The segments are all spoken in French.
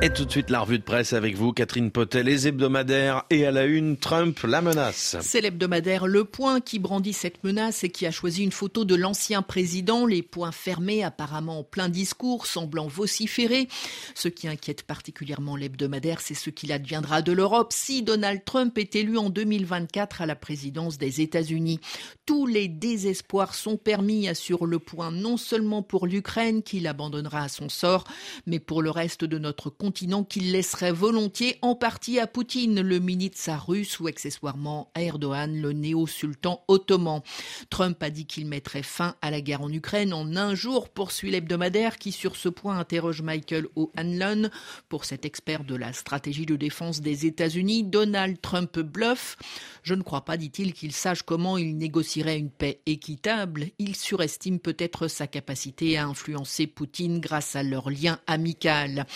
Et tout de suite, la revue de presse avec vous, Catherine Potel, les hebdomadaires et à la une, Trump, la menace. C'est l'hebdomadaire Le Point qui brandit cette menace et qui a choisi une photo de l'ancien président, les poings fermés, apparemment en plein discours, semblant vociférer. Ce qui inquiète particulièrement l'hebdomadaire, c'est ce qu'il adviendra de l'Europe si Donald Trump est élu en 2024 à la présidence des États-Unis. Tous les désespoirs sont permis, assure Le Point, non seulement pour l'Ukraine, qu'il abandonnera à son sort, mais pour le reste de notre continent qu'il laisserait volontiers en partie à Poutine, le Minitsa russe ou accessoirement à Erdogan, le néo-sultan ottoman. Trump a dit qu'il mettrait fin à la guerre en Ukraine en un jour, poursuit l'hebdomadaire qui sur ce point interroge Michael O'Hanlon. Pour cet expert de la stratégie de défense des États-Unis, Donald Trump bluffe. Je ne crois pas, dit-il, qu'il sache comment il négocierait une paix équitable. Il surestime peut-être sa capacité à influencer Poutine grâce à leur lien amical.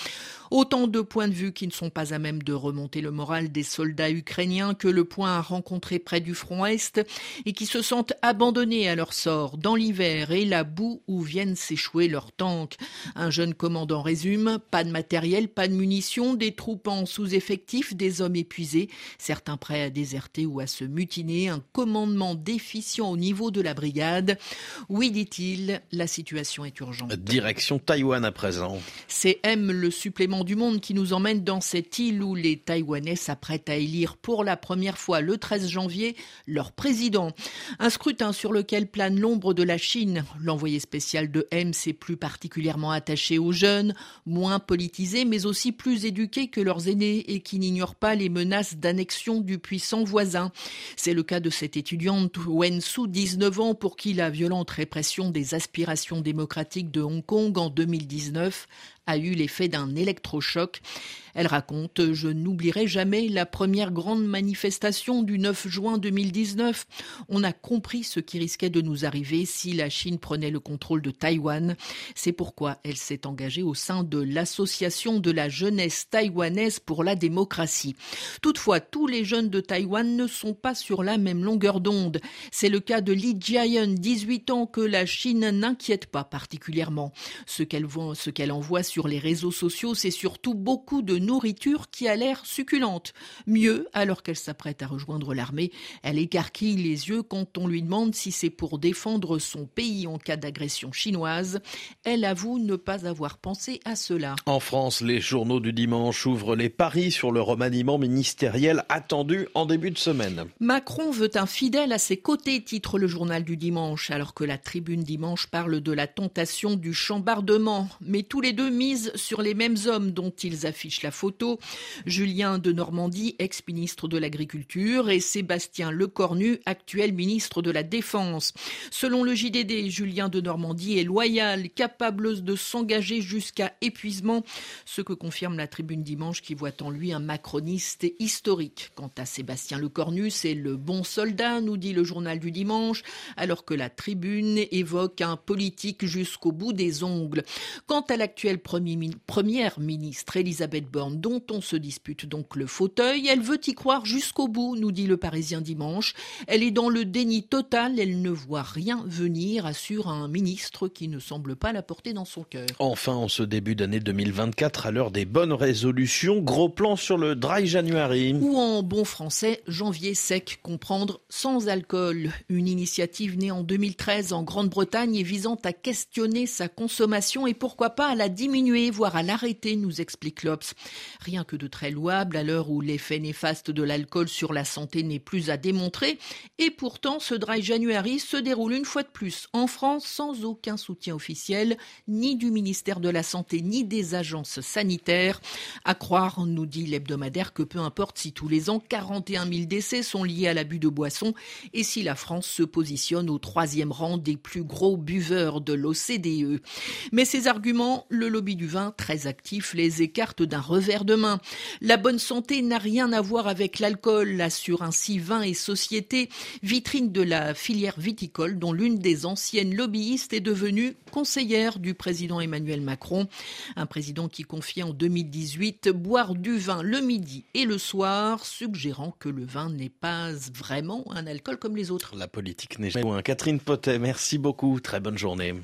Autant de points de vue qui ne sont pas à même de remonter le moral des soldats ukrainiens que le point à rencontrer près du front Est et qui se sentent abandonnés à leur sort dans l'hiver et la boue où viennent s'échouer leurs tanks. Un jeune commandant résume, pas de matériel, pas de munitions, des troupes en sous-effectif, des hommes épuisés, certains prêts à déserter ou à se mutiner, un commandement déficient au niveau de la brigade. Oui, dit-il, la situation est urgente. Direction Taïwan à présent. C'est M le supplément du monde qui nous emmène dans cette île où les Taïwanais s'apprêtent à élire pour la première fois le 13 janvier leur président. Un scrutin sur lequel plane l'ombre de la Chine. L'envoyé spécial de M s'est plus particulièrement attaché aux jeunes, moins politisés mais aussi plus éduqués que leurs aînés et qui n'ignorent pas les menaces d'annexion du puissant voisin. C'est le cas de cette étudiante Wen Su, 19 ans, pour qui la violente répression des aspirations démocratiques de Hong Kong en 2019 a eu l'effet d'un électrochoc. Elle raconte Je n'oublierai jamais la première grande manifestation du 9 juin 2019. On a compris ce qui risquait de nous arriver si la Chine prenait le contrôle de Taïwan. C'est pourquoi elle s'est engagée au sein de l'Association de la jeunesse taïwanaise pour la démocratie. Toutefois, tous les jeunes de Taïwan ne sont pas sur la même longueur d'onde. C'est le cas de Li Jiayan, 18 ans, que la Chine n'inquiète pas particulièrement. Ce qu'elle qu'elle envoie sur les réseaux sociaux, c'est surtout beaucoup de nourriture qui a l'air succulente. Mieux, alors qu'elle s'apprête à rejoindre l'armée, elle écarquille les yeux quand on lui demande si c'est pour défendre son pays en cas d'agression chinoise. Elle avoue ne pas avoir pensé à cela. En France, les journaux du dimanche ouvrent les paris sur le remaniement ministériel attendu en début de semaine. Macron veut un fidèle à ses côtés, titre le journal du dimanche, alors que la tribune dimanche parle de la tentation du chambardement. Mais tous les deux mise sur les mêmes hommes dont ils affichent la photo. Julien de Normandie, ex-ministre de l'Agriculture, et Sébastien Lecornu, actuel ministre de la Défense. Selon le JDD, Julien de Normandie est loyal, capable de s'engager jusqu'à épuisement, ce que confirme la tribune dimanche qui voit en lui un macroniste historique. Quant à Sébastien Lecornu, c'est le bon soldat, nous dit le journal du dimanche, alors que la tribune évoque un politique jusqu'au bout des ongles. Quant à l'actuel première ministre Elisabeth Borne, dont on se dispute donc le fauteuil. Elle veut y croire jusqu'au bout, nous dit le Parisien dimanche. Elle est dans le déni total, elle ne voit rien venir, assure un ministre qui ne semble pas la porter dans son cœur. Enfin, en ce début d'année 2024, à l'heure des bonnes résolutions, gros plan sur le dry January. Ou en bon français, janvier sec, comprendre sans alcool. Une initiative née en 2013 en Grande-Bretagne et visant à questionner sa consommation et pourquoi pas à la diminuer, voire à l'arrêter, nous explique l'Obs. Rien que de très louable à l'heure où l'effet néfaste de l'alcool sur la santé n'est plus à démontrer. Et pourtant, ce dry January se déroule une fois de plus en France sans aucun soutien officiel, ni du ministère de la Santé, ni des agences sanitaires. À croire, nous dit l'hebdomadaire, que peu importe si tous les ans 41 000 décès sont liés à l'abus de boissons et si la France se positionne au troisième rang des plus gros buveurs de l'OCDE. Mais ces arguments le lobby du vin, très actif, les écarte d'un revers de main. La bonne santé n'a rien à voir avec l'alcool, assure ainsi Vin et Société, vitrine de la filière viticole dont l'une des anciennes lobbyistes est devenue conseillère du président Emmanuel Macron. Un président qui confiait en 2018 boire du vin le midi et le soir, suggérant que le vin n'est pas vraiment un alcool comme les autres. La politique n'est jamais loin. Catherine Potet, merci beaucoup. Très bonne journée.